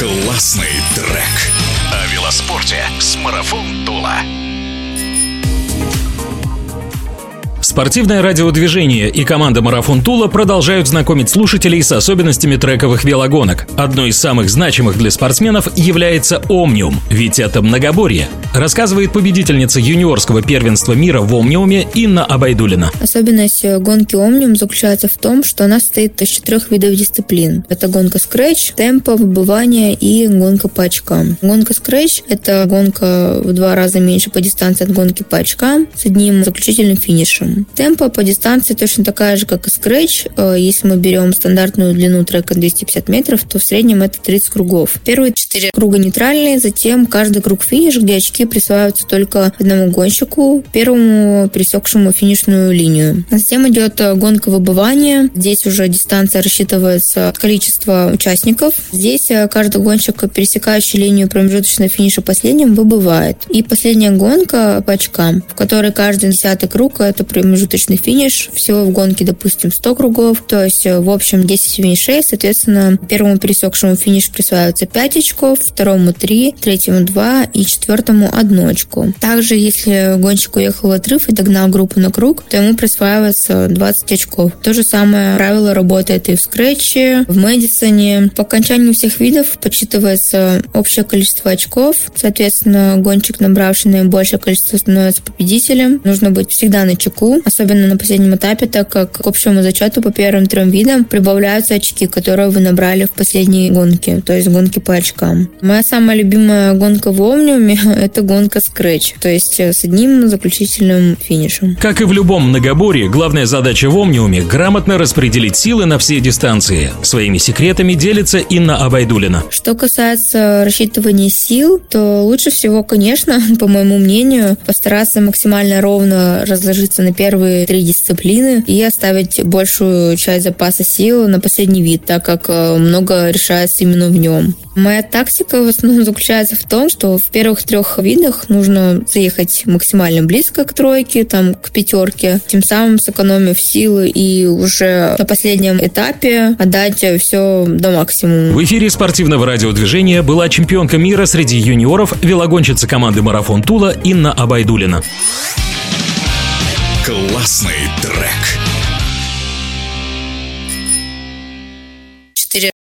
Классный трек. О велоспорте с Марафон Тула. Спортивное радиодвижение и команда «Марафон Тула» продолжают знакомить слушателей с особенностями трековых велогонок. Одной из самых значимых для спортсменов является «Омниум», ведь это многоборье. Рассказывает победительница юниорского первенства мира в «Омниуме» Инна Абайдулина. Особенность гонки «Омниум» заключается в том, что она состоит из четырех видов дисциплин. Это гонка скретч, темпо, выбывание и гонка по очкам. Гонка скретч – это гонка в два раза меньше по дистанции от гонки по очкам с одним заключительным финишем. Темпо по дистанции точно такая же, как и Scratch. Э, если мы берем стандартную длину трека 250 метров, то в среднем это 30 кругов. Первые четыре круга нейтральные, затем каждый круг финиш, где очки присваиваются только одному гонщику, первому пересекшему финишную линию. Затем идет э, гонка выбывания. Здесь уже дистанция рассчитывается от количества участников. Здесь э, каждый гонщик, пересекающий линию промежуточного финиша последним, выбывает. И последняя гонка по очкам, в которой каждый десятый круг это промежуточный финиш. Всего в гонке, допустим, 100 кругов. То есть, э, в общем, 10 финишей. Соответственно, первому пересекшему финиш присваивается 5 очков, второму 3, третьему 2 и четвертому 1 очко. Также, если гонщик уехал в отрыв и догнал группу на круг, то ему присваивается 20 очков. То же самое правило работает и в скретче, в Мэдисоне. По окончанию всех видов подсчитывается общее количество очков. Соответственно, гонщик, набравший наибольшее количество, становится победителем. Нужно быть всегда на чеку, особенно на последнем этапе, так как к общему зачету по первым трем видам прибавляются очки, которые вы набрали в последней гонке, то есть гонки по очкам. Моя самая любимая гонка в Омниуме – это гонка скретч, то есть с одним заключительным финишем. Как и в любом многоборье, главная задача в Омниуме – грамотно распределить силы на все дистанции. Своими секретами делится Инна Абайдулина. Что касается рассчитывания сил, то лучше всего, конечно, по моему мнению, постараться максимально ровно разложиться на первые три дисциплины и оставить большую часть запаса сил на последний вид, так как э, много решается именно в нем. Моя тактика в основном заключается в том, что в первых трех видах нужно заехать максимально близко к тройке, там, к пятерке, тем самым сэкономив силы и уже на последнем этапе отдать все до максимума. В эфире спортивного радиодвижения была чемпионка мира среди юниоров, велогонщица команды «Марафон Тула» Инна Абайдулина. Классный трек.